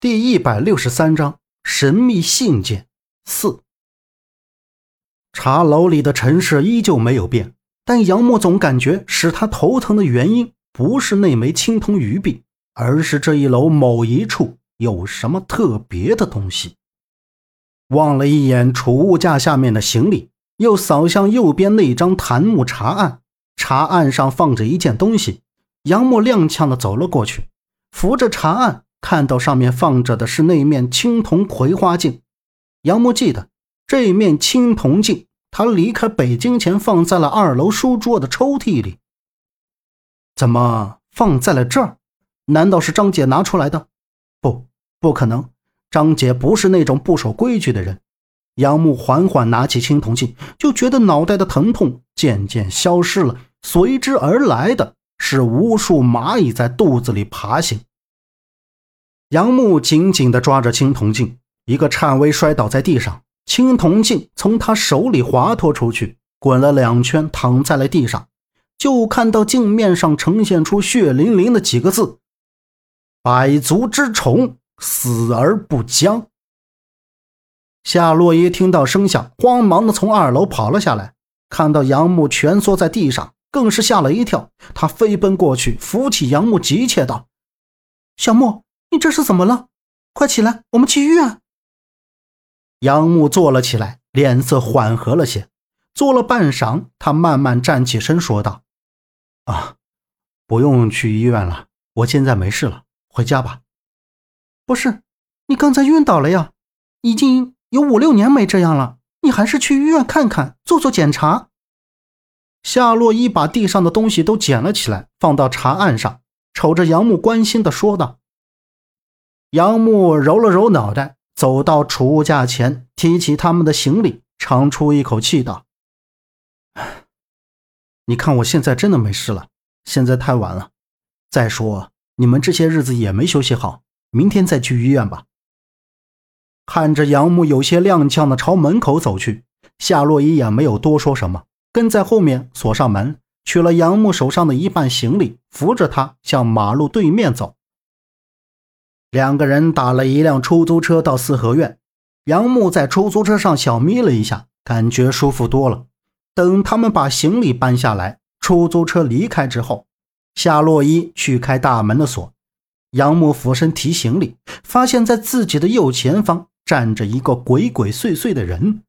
第一百六十三章神秘信件四。茶楼里的陈氏依旧没有变，但杨木总感觉使他头疼的原因不是那枚青铜鱼币，而是这一楼某一处有什么特别的东西。望了一眼储物架下面的行李，又扫向右边那张檀木茶案，茶案上放着一件东西。杨木踉跄的走了过去，扶着茶案。看到上面放着的是那面青铜葵花镜，杨木记得这面青铜镜，他离开北京前放在了二楼书桌的抽屉里。怎么放在了这儿？难道是张姐拿出来的？不，不可能，张姐不是那种不守规矩的人。杨木缓缓拿起青铜镜，就觉得脑袋的疼痛渐渐消失了，随之而来的是无数蚂蚁在肚子里爬行。杨木紧紧地抓着青铜镜，一个颤巍摔倒在地上，青铜镜从他手里滑脱出去，滚了两圈，躺在了地上。就看到镜面上呈现出血淋淋的几个字：“百足之虫，死而不僵。”夏洛伊听到声响，慌忙地从二楼跑了下来，看到杨木蜷缩在地上，更是吓了一跳。他飞奔过去，扶起杨木，急切道：“小莫。”你这是怎么了？快起来，我们去医院。杨木坐了起来，脸色缓和了些。坐了半晌，他慢慢站起身，说道：“啊，不用去医院了，我现在没事了，回家吧。”不是，你刚才晕倒了呀，已经有五六年没这样了，你还是去医院看看，做做检查。夏洛伊把地上的东西都捡了起来，放到茶案上，瞅着杨木，关心的说道。杨木揉了揉脑袋，走到储物架前，提起他们的行李，长出一口气道：“你看，我现在真的没事了。现在太晚了，再说你们这些日子也没休息好，明天再去医院吧。”看着杨木有些踉跄的朝门口走去，夏洛伊也没有多说什么，跟在后面锁上门，取了杨木手上的一半行李，扶着他向马路对面走。两个人打了一辆出租车到四合院，杨木在出租车上小眯了一下，感觉舒服多了。等他们把行李搬下来，出租车离开之后，夏洛伊去开大门的锁，杨木俯身提行李，发现在自己的右前方站着一个鬼鬼祟祟的人。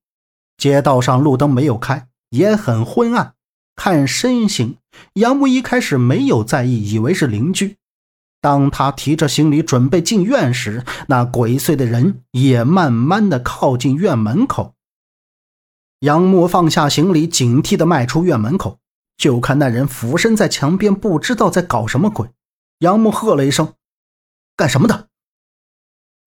街道上路灯没有开，也很昏暗，看身形，杨木一开始没有在意，以为是邻居。当他提着行李准备进院时，那鬼祟的人也慢慢的靠近院门口。杨木放下行李，警惕的迈出院门口，就看那人俯身在墙边，不知道在搞什么鬼。杨木喝了一声：“干什么的？”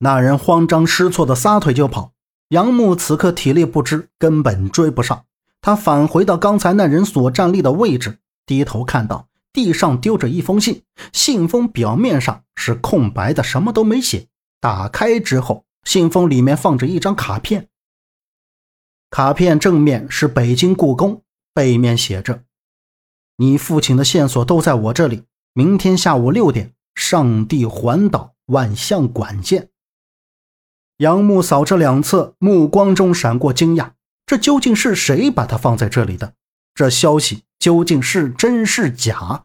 那人慌张失措的撒腿就跑。杨木此刻体力不支，根本追不上。他返回到刚才那人所站立的位置，低头看到。地上丢着一封信，信封表面上是空白的，什么都没写。打开之后，信封里面放着一张卡片。卡片正面是北京故宫，背面写着：“你父亲的线索都在我这里。明天下午六点，上帝环岛万象馆见。”杨木扫着两侧，目光中闪过惊讶：这究竟是谁把它放在这里的？这消息究竟是真是假？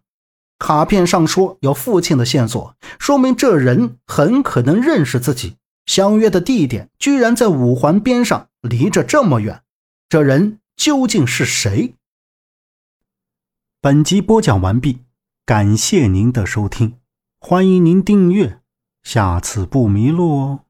卡片上说有父亲的线索，说明这人很可能认识自己。相约的地点居然在五环边上，离着这么远，这人究竟是谁？本集播讲完毕，感谢您的收听，欢迎您订阅，下次不迷路哦。